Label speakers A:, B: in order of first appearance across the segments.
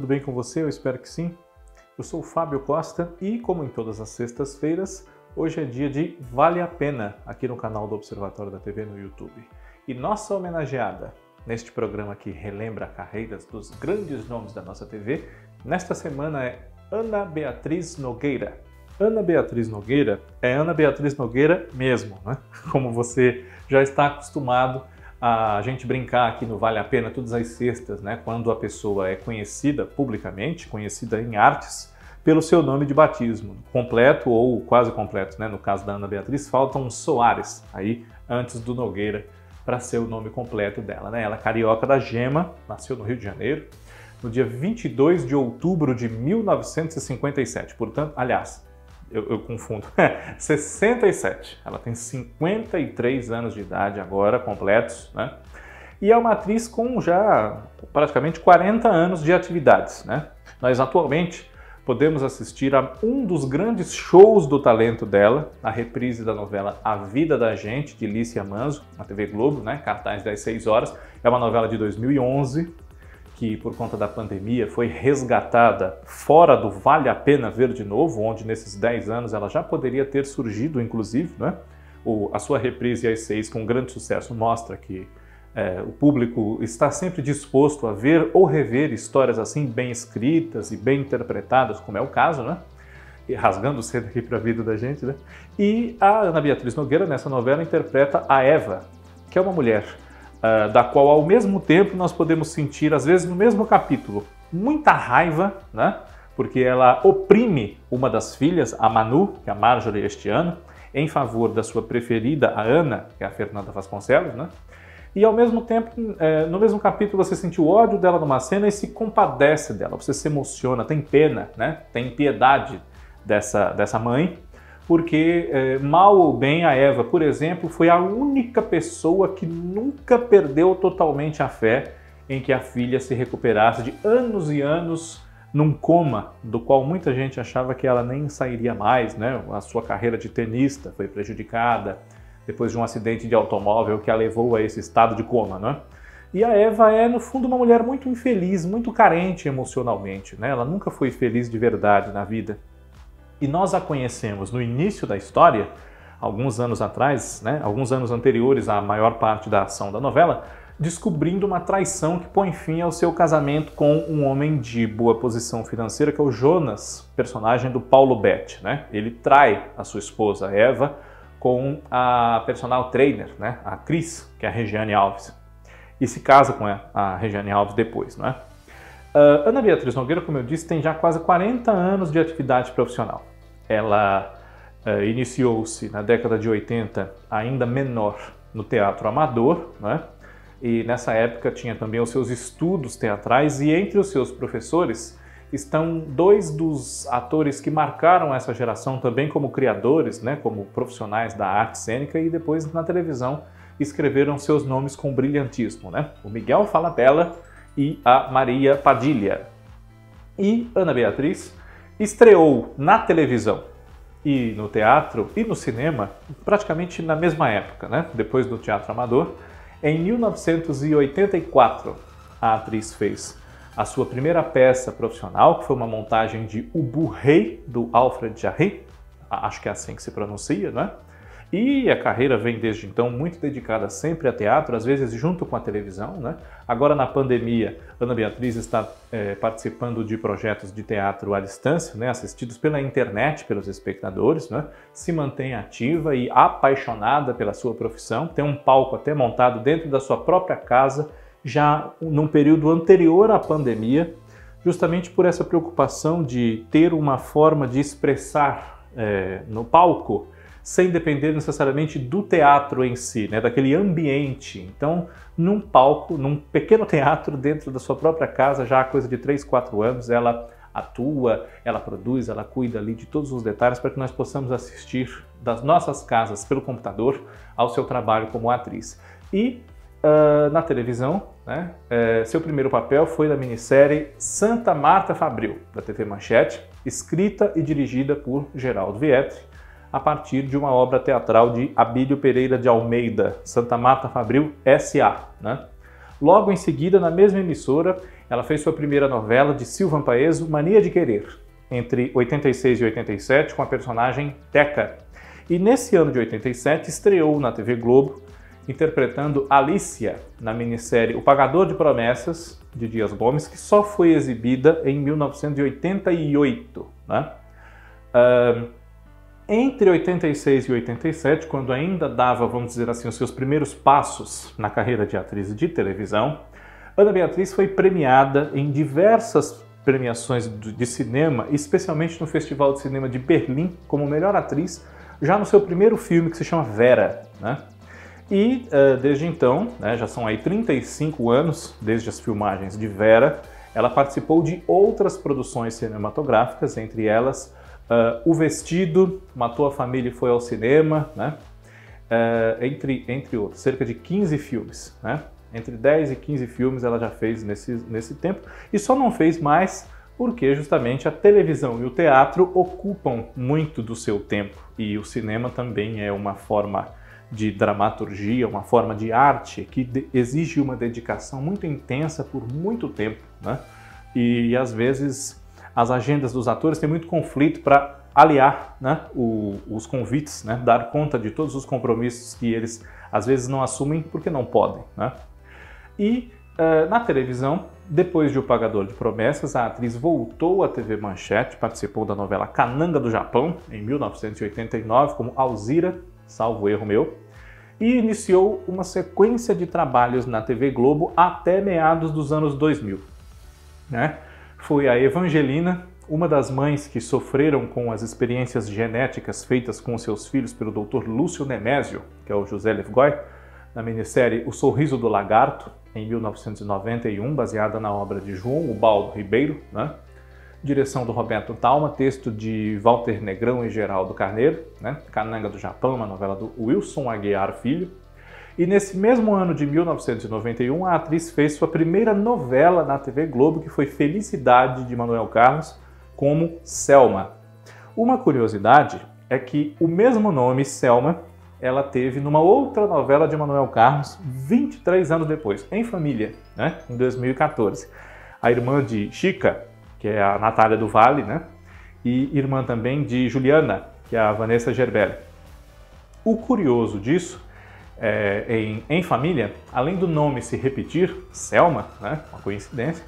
A: tudo bem com você? Eu espero que sim. Eu sou o Fábio Costa e, como em todas as sextas-feiras, hoje é dia de Vale a Pena aqui no canal do Observatório da TV no YouTube. E nossa homenageada neste programa que relembra carreiras dos grandes nomes da nossa TV, nesta semana é Ana Beatriz Nogueira. Ana Beatriz Nogueira é Ana Beatriz Nogueira mesmo, né? Como você já está acostumado a gente brincar aqui no Vale a Pena todas as sextas, né? Quando a pessoa é conhecida publicamente, conhecida em artes, pelo seu nome de batismo, completo ou quase completo, né? No caso da Ana Beatriz, faltam Soares aí antes do Nogueira para ser o nome completo dela, né? Ela é carioca da Gema, nasceu no Rio de Janeiro, no dia 22 de outubro de 1957. Portanto, aliás, eu, eu confundo, 67. Ela tem 53 anos de idade agora, completos, né? E é uma atriz com já praticamente 40 anos de atividades, né? Nós atualmente podemos assistir a um dos grandes shows do talento dela, a reprise da novela A Vida da Gente, de Lícia Manzo, na TV Globo, né? cartaz das 6 horas. É uma novela de 2011, que por conta da pandemia foi resgatada fora do Vale a Pena Ver de Novo, onde nesses 10 anos ela já poderia ter surgido, inclusive, né? O, a sua reprise às seis com grande sucesso mostra que é, o público está sempre disposto a ver ou rever histórias assim bem escritas e bem interpretadas, como é o caso, né? E rasgando cedo aqui para a vida da gente, né? E a Ana Beatriz Nogueira, nessa novela, interpreta a Eva, que é uma mulher uh, da qual ao mesmo tempo nós podemos sentir, às vezes no mesmo capítulo, muita raiva, né? porque ela oprime uma das filhas, a Manu, que é a Marjorie este ano, em favor da sua preferida, a Ana, que é a Fernanda Vasconcelos, né? E ao mesmo tempo, é, no mesmo capítulo, você sente o ódio dela numa cena e se compadece dela, você se emociona, tem pena, né? Tem piedade dessa, dessa mãe porque é, mal ou bem a Eva, por exemplo, foi a única pessoa que nunca perdeu totalmente a fé em que a filha se recuperasse de anos e anos num coma, do qual muita gente achava que ela nem sairia mais, né? A sua carreira de tenista foi prejudicada depois de um acidente de automóvel que a levou a esse estado de coma, né? E a Eva é, no fundo, uma mulher muito infeliz, muito carente emocionalmente, né? Ela nunca foi feliz de verdade na vida. E nós a conhecemos no início da história, alguns anos atrás, né, alguns anos anteriores à maior parte da ação da novela, descobrindo uma traição que põe fim ao seu casamento com um homem de boa posição financeira, que é o Jonas, personagem do Paulo Betti. Né? Ele trai a sua esposa Eva com a personal trainer, né? a Cris, que é a Regiane Alves, e se casa com a Regiane Alves depois. Não é? Uh, Ana Beatriz Nogueira, como eu disse, tem já quase 40 anos de atividade profissional. Ela uh, iniciou-se na década de 80, ainda menor, no teatro amador, né? e nessa época tinha também os seus estudos teatrais, e entre os seus professores estão dois dos atores que marcaram essa geração também como criadores, né? como profissionais da arte cênica, e depois na televisão escreveram seus nomes com brilhantismo. Né? O Miguel Falabella e a Maria Padilha. E Ana Beatriz estreou na televisão e no teatro e no cinema praticamente na mesma época, né? depois do teatro amador. Em 1984, a atriz fez a sua primeira peça profissional, que foi uma montagem de O Burrei, do Alfred Jarry, acho que é assim que se pronuncia, né? E a carreira vem desde então muito dedicada sempre a teatro, às vezes junto com a televisão. Né? Agora, na pandemia, Ana Beatriz está é, participando de projetos de teatro à distância, né? assistidos pela internet pelos espectadores. Né? Se mantém ativa e apaixonada pela sua profissão, tem um palco até montado dentro da sua própria casa, já num período anterior à pandemia, justamente por essa preocupação de ter uma forma de expressar é, no palco sem depender necessariamente do teatro em si, né, daquele ambiente. Então, num palco, num pequeno teatro dentro da sua própria casa, já há coisa de 3, 4 anos, ela atua, ela produz, ela cuida ali de todos os detalhes para que nós possamos assistir das nossas casas pelo computador ao seu trabalho como atriz. E uh, na televisão, né, uh, seu primeiro papel foi na minissérie Santa Marta Fabril, da TV Manchete, escrita e dirigida por Geraldo Vietri, a partir de uma obra teatral de Abílio Pereira de Almeida, Santa Marta Fabril S.A. Né? Logo em seguida, na mesma emissora, ela fez sua primeira novela de Silvan Paeso, Mania de Querer, entre 86 e 87, com a personagem Teca. E nesse ano de 87 estreou na TV Globo, interpretando Alicia na minissérie O Pagador de Promessas, de Dias Gomes, que só foi exibida em 1988. Né? Uh, entre 86 e 87, quando ainda dava, vamos dizer assim, os seus primeiros passos na carreira de atriz de televisão, Ana Beatriz foi premiada em diversas premiações de cinema, especialmente no Festival de Cinema de Berlim, como melhor atriz, já no seu primeiro filme que se chama Vera. Né? E uh, desde então, né, já são aí 35 anos desde as filmagens de Vera, ela participou de outras produções cinematográficas, entre elas uh, O Vestido, Matou a Família e Foi ao Cinema, né? Uh, entre, entre outros, cerca de 15 filmes. Né? Entre 10 e 15 filmes ela já fez nesse, nesse tempo e só não fez mais porque justamente a televisão e o teatro ocupam muito do seu tempo e o cinema também é uma forma de dramaturgia, uma forma de arte que exige uma dedicação muito intensa por muito tempo, né? E às vezes as agendas dos atores têm muito conflito para aliar né, o, os convites, né, dar conta de todos os compromissos que eles às vezes não assumem porque não podem. Né? E uh, na televisão, depois de O Pagador de Promessas, a atriz voltou à TV Manchete, participou da novela Cananga do Japão, em 1989, como Alzira, salvo erro meu, e iniciou uma sequência de trabalhos na TV Globo até meados dos anos 2000. Né? Foi a Evangelina, uma das mães que sofreram com as experiências genéticas feitas com seus filhos pelo Dr. Lúcio Nemésio, que é o José Lefgoy, na minissérie O Sorriso do Lagarto, em 1991, baseada na obra de João Ubaldo Ribeiro, né? direção do Roberto Talma, texto de Walter Negrão e Geraldo Carneiro, né? Cananga do Japão, uma novela do Wilson Aguiar Filho. E nesse mesmo ano de 1991, a atriz fez sua primeira novela na TV Globo, que foi Felicidade de Manuel Carlos, como Selma. Uma curiosidade é que o mesmo nome, Selma, ela teve numa outra novela de Manuel Carlos 23 anos depois, em família, né? em 2014. A irmã de Chica, que é a Natália do Vale, né? e irmã também de Juliana, que é a Vanessa Gerbelli. O curioso disso é, em, em família, além do nome se repetir, Selma, né? uma coincidência,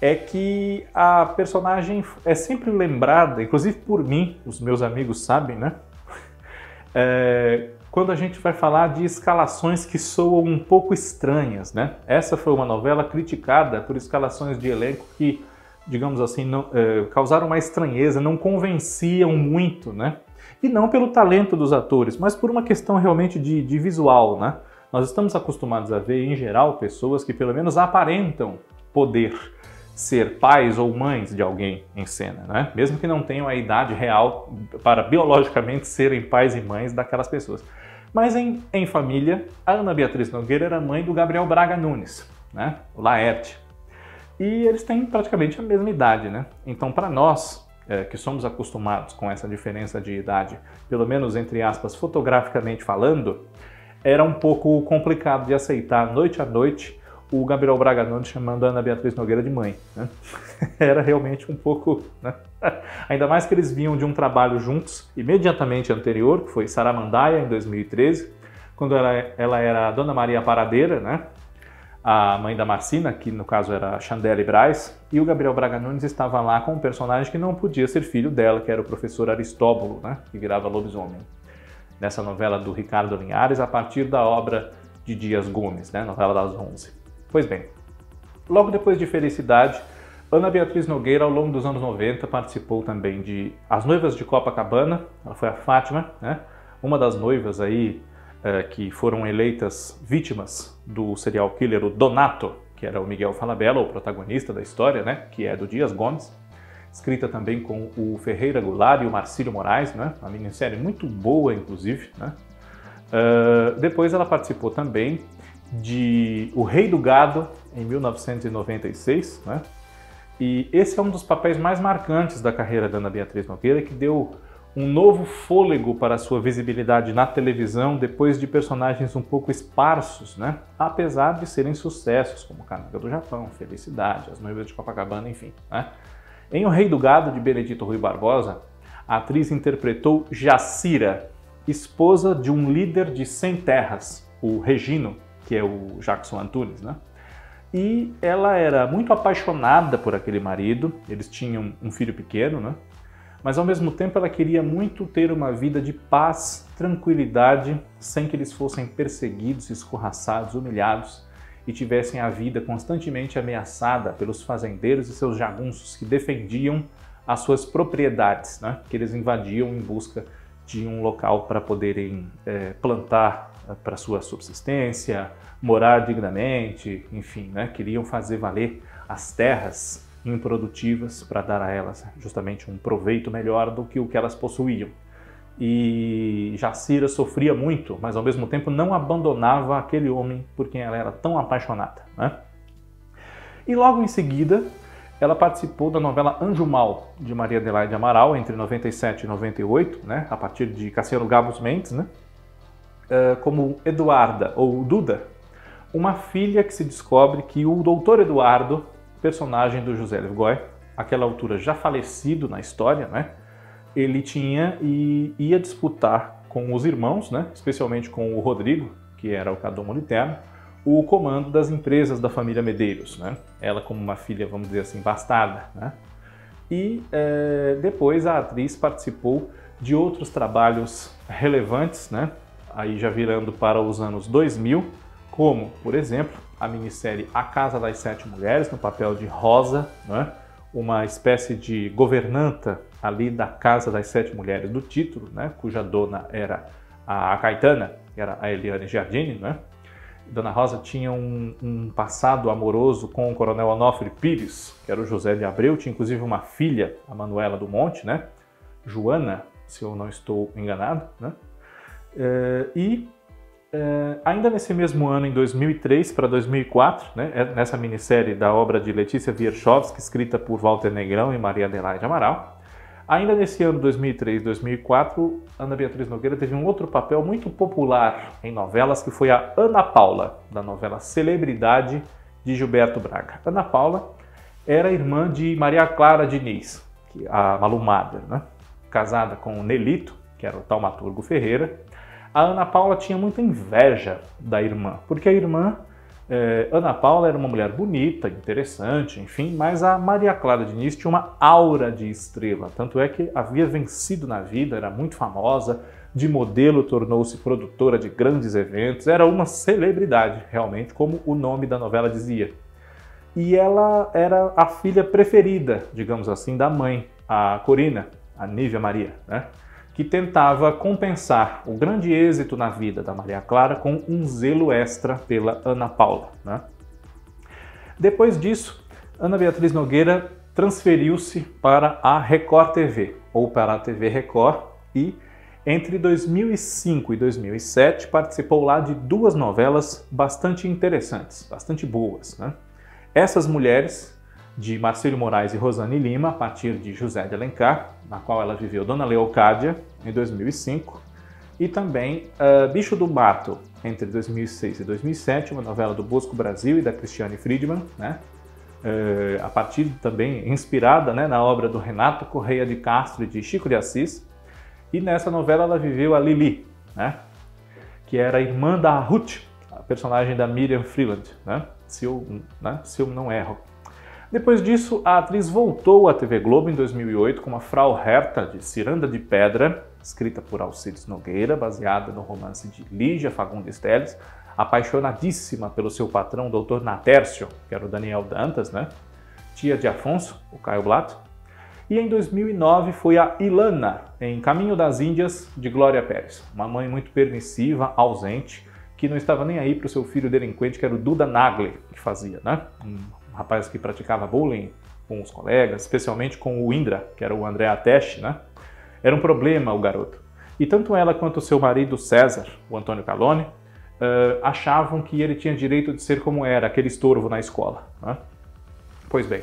A: é que a personagem é sempre lembrada, inclusive por mim, os meus amigos sabem, né? É, quando a gente vai falar de escalações que soam um pouco estranhas, né? Essa foi uma novela criticada por escalações de elenco que, digamos assim, não, é, causaram uma estranheza, não convenciam muito, né? E não pelo talento dos atores, mas por uma questão realmente de, de visual, né? Nós estamos acostumados a ver, em geral, pessoas que pelo menos aparentam poder ser pais ou mães de alguém em cena, né? mesmo que não tenham a idade real para biologicamente serem pais e mães daquelas pessoas. Mas em, em família, a Ana Beatriz Nogueira era mãe do Gabriel Braga Nunes, né? o Laerte. E eles têm praticamente a mesma idade, né? Então, para nós, é, que somos acostumados com essa diferença de idade, pelo menos entre aspas, fotograficamente falando, era um pouco complicado de aceitar noite a noite o Gabriel Braga Nunes chamando a Ana Beatriz Nogueira de mãe. Né? Era realmente um pouco. Né? Ainda mais que eles vinham de um trabalho juntos imediatamente anterior, que foi Saramandaia, em 2013, quando ela, ela era a Dona Maria Paradeira, né? A mãe da Marcina, que no caso era Chandelle Braz, e o Gabriel Braga Nunes estava lá com um personagem que não podia ser filho dela, que era o professor Aristóbulo, né? que virava lobisomem. Nessa novela do Ricardo Linhares, a partir da obra de Dias Gomes, né? novela das onze. Pois bem, logo depois de Felicidade, Ana Beatriz Nogueira, ao longo dos anos 90, participou também de As Noivas de Copacabana, ela foi a Fátima, né? uma das noivas aí é, que foram eleitas vítimas do serial killer o Donato, que era o Miguel Falabella, o protagonista da história, né? que é do Dias Gomes, escrita também com o Ferreira Goulart e o Marcílio Moraes, né? uma minissérie muito boa, inclusive. Né? Uh, depois ela participou também de O Rei do Gado, em 1996, né? E esse é um dos papéis mais marcantes da carreira da Ana Beatriz Nogueira, que deu um novo fôlego para sua visibilidade na televisão depois de personagens um pouco esparsos, né? apesar de serem sucessos, como Cananga do Japão, Felicidade, As Noivas de Copacabana, enfim. Né? Em O Rei do Gado, de Benedito Rui Barbosa, a atriz interpretou Jacira, esposa de um líder de 100 terras, o Regino, que é o Jackson Antunes. Né? E ela era muito apaixonada por aquele marido, eles tinham um filho pequeno, né? Mas ao mesmo tempo ela queria muito ter uma vida de paz, tranquilidade, sem que eles fossem perseguidos, escorraçados, humilhados e tivessem a vida constantemente ameaçada pelos fazendeiros e seus jagunços que defendiam as suas propriedades, né? que eles invadiam em busca de um local para poderem é, plantar eh, para sua subsistência, morar dignamente, enfim, né? queriam fazer valer as terras improdutivas para dar a elas justamente um proveito melhor do que o que elas possuíam. E Jacira sofria muito, mas ao mesmo tempo não abandonava aquele homem por quem ela era tão apaixonada. Né? E logo em seguida, ela participou da novela Anjo Mal, de Maria Adelaide Amaral, entre 97 e 98, né? a partir de Cassiano Gabos Mendes, né? Uh, como Eduarda, ou Duda, uma filha que se descobre que o doutor Eduardo personagem do José Levgoy, aquela altura já falecido na história, né? Ele tinha e ia disputar com os irmãos, né? Especialmente com o Rodrigo, que era o Cadomo Literno, o comando das empresas da família Medeiros, né? Ela como uma filha, vamos dizer assim, bastarda, né? E é, depois a atriz participou de outros trabalhos relevantes, né? Aí já virando para os anos 2000, como, por exemplo, a minissérie A Casa das Sete Mulheres, no papel de Rosa, né? uma espécie de governanta ali da Casa das Sete Mulheres do título, né? cuja dona era a Caetana, que era a Eliane Giardini. Né? Dona Rosa tinha um, um, passado amoroso com o coronel Onofre Pires, que era o José de Abreu, tinha inclusive uma filha, a Manuela do Monte, né? Joana, se eu não estou enganado. Né? É, e é, ainda nesse mesmo ano, em 2003 para 2004, né, é nessa minissérie da obra de Letícia Wierchowski, escrita por Walter Negrão e Maria Adelaide Amaral, ainda nesse ano 2003 2004, Ana Beatriz Nogueira teve um outro papel muito popular em novelas, que foi a Ana Paula, da novela Celebridade de Gilberto Braga. Ana Paula era irmã de Maria Clara Diniz, a Malumada, né, casada com Nelito, que era o taumaturgo Ferreira, a Ana Paula tinha muita inveja da irmã, porque a irmã, eh, Ana Paula, era uma mulher bonita, interessante, enfim, mas a Maria Clara Diniz tinha uma aura de estrela, tanto é que havia vencido na vida, era muito famosa, de modelo tornou-se produtora de grandes eventos, era uma celebridade, realmente, como o nome da novela dizia. E ela era a filha preferida, digamos assim, da mãe, a Corina, a Nívia Maria, né? Que tentava compensar o grande êxito na vida da Maria Clara com um zelo extra pela Ana Paula. Né? Depois disso, Ana Beatriz Nogueira transferiu-se para a Record TV, ou para a TV Record, e entre 2005 e 2007 participou lá de duas novelas bastante interessantes, bastante boas. Né? Essas mulheres de Marcelo Moraes e Rosane Lima, a partir de José de Alencar, na qual ela viveu Dona Leocádia, em 2005, e também uh, Bicho do Mato, entre 2006 e 2007, uma novela do Bosco Brasil e da Cristiane Friedman, né? Uh, a partir também inspirada né, na obra do Renato Correia de Castro e de Chico de Assis. E nessa novela ela viveu a Lili, né? que era a irmã da Ruth, a personagem da Miriam Freeland, né? se, eu, né? se eu não erro. Depois disso, a atriz voltou à TV Globo em 2008 com uma Frau Herta de Ciranda de Pedra, escrita por Alcides Nogueira, baseada no romance de Lígia Fagundes Teles, apaixonadíssima pelo seu patrão, Dr. Natércio, que era o Daniel Dantas, né? tia de Afonso, o Caio Blato. E em 2009 foi a Ilana, em Caminho das Índias, de Glória Pérez, uma mãe muito permissiva, ausente, que não estava nem aí para o seu filho delinquente, que era o Duda Nagli, que fazia, né? um rapaz que praticava bullying com os colegas, especialmente com o Indra, que era o André Ateste, né? Era um problema o garoto. E tanto ela quanto seu marido César, o Antônio Calone, uh, achavam que ele tinha direito de ser como era, aquele estorvo na escola. Né? Pois bem,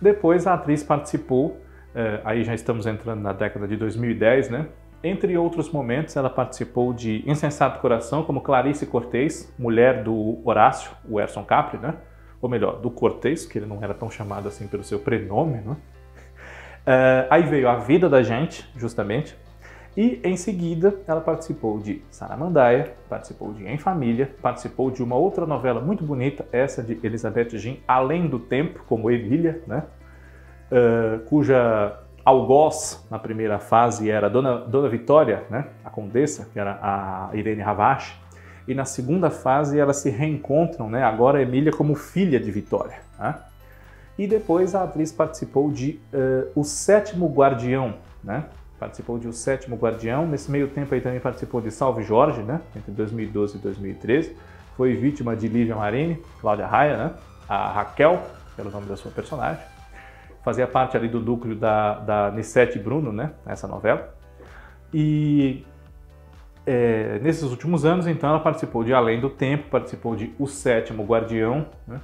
A: depois a atriz participou é, aí já estamos entrando na década de 2010, né? Entre outros momentos, ela participou de Insensato Coração, como Clarice Cortez, mulher do Horácio, o Erson Capri, né? Ou melhor, do Cortez, que ele não era tão chamado assim pelo seu prenome, né? Uh, aí veio A Vida da Gente, justamente. E em seguida, ela participou de Saramandaia, participou de Em Família, participou de uma outra novela muito bonita, essa de Elizabeth Jean, Além do Tempo, como Emília, né? Uh, cuja algoz na primeira fase era Dona, Dona Vitória, né? a condessa, que era a Irene Ravache, e na segunda fase elas se reencontram, né? agora Emília como filha de Vitória. Né? E depois a atriz participou de uh, O Sétimo Guardião, né? participou de O Sétimo Guardião, nesse meio tempo aí também participou de Salve Jorge, né? entre 2012 e 2013, foi vítima de Lívia Marini, Cláudia Raia, né? a Raquel, pelo nome da sua personagem, fazia parte ali do núcleo da, da Nissete Bruno, né, essa novela. E é, nesses últimos anos, então, ela participou de Além do Tempo, participou de O Sétimo Guardião, né,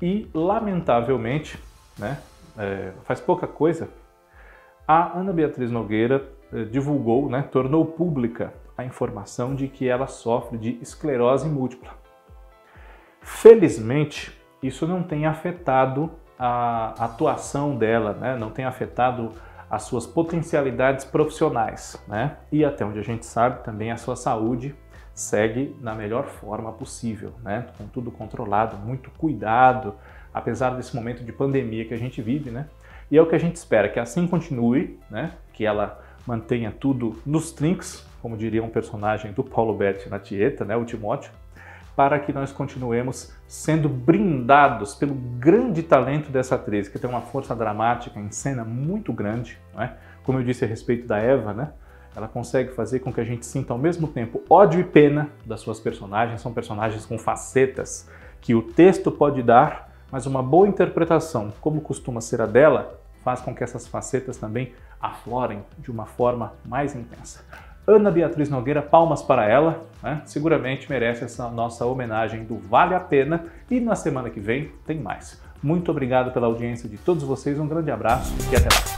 A: e, lamentavelmente, né, é, faz pouca coisa, a Ana Beatriz Nogueira é, divulgou, né, tornou pública a informação de que ela sofre de esclerose múltipla. Felizmente, isso não tem afetado a atuação dela, né, não tem afetado as suas potencialidades profissionais, né? E até onde a gente sabe, também a sua saúde segue na melhor forma possível, né? Com tudo controlado, muito cuidado, apesar desse momento de pandemia que a gente vive, né? E é o que a gente espera, que assim continue, né? Que ela mantenha tudo nos trinks, como diria um personagem do Paulo Betti na Tieta, né? O Timóteo, para que nós continuemos sendo brindados pelo grande talento dessa atriz, que tem uma força dramática em cena muito grande, é? como eu disse a respeito da Eva, né? ela consegue fazer com que a gente sinta ao mesmo tempo ódio e pena das suas personagens, são personagens com facetas que o texto pode dar, mas uma boa interpretação, como costuma ser a dela, faz com que essas facetas também aflorem de uma forma mais intensa. Ana Beatriz Nogueira, palmas para ela, né? seguramente merece essa nossa homenagem do Vale a Pena e na semana que vem tem mais. Muito obrigado pela audiência de todos vocês, um grande abraço e até lá.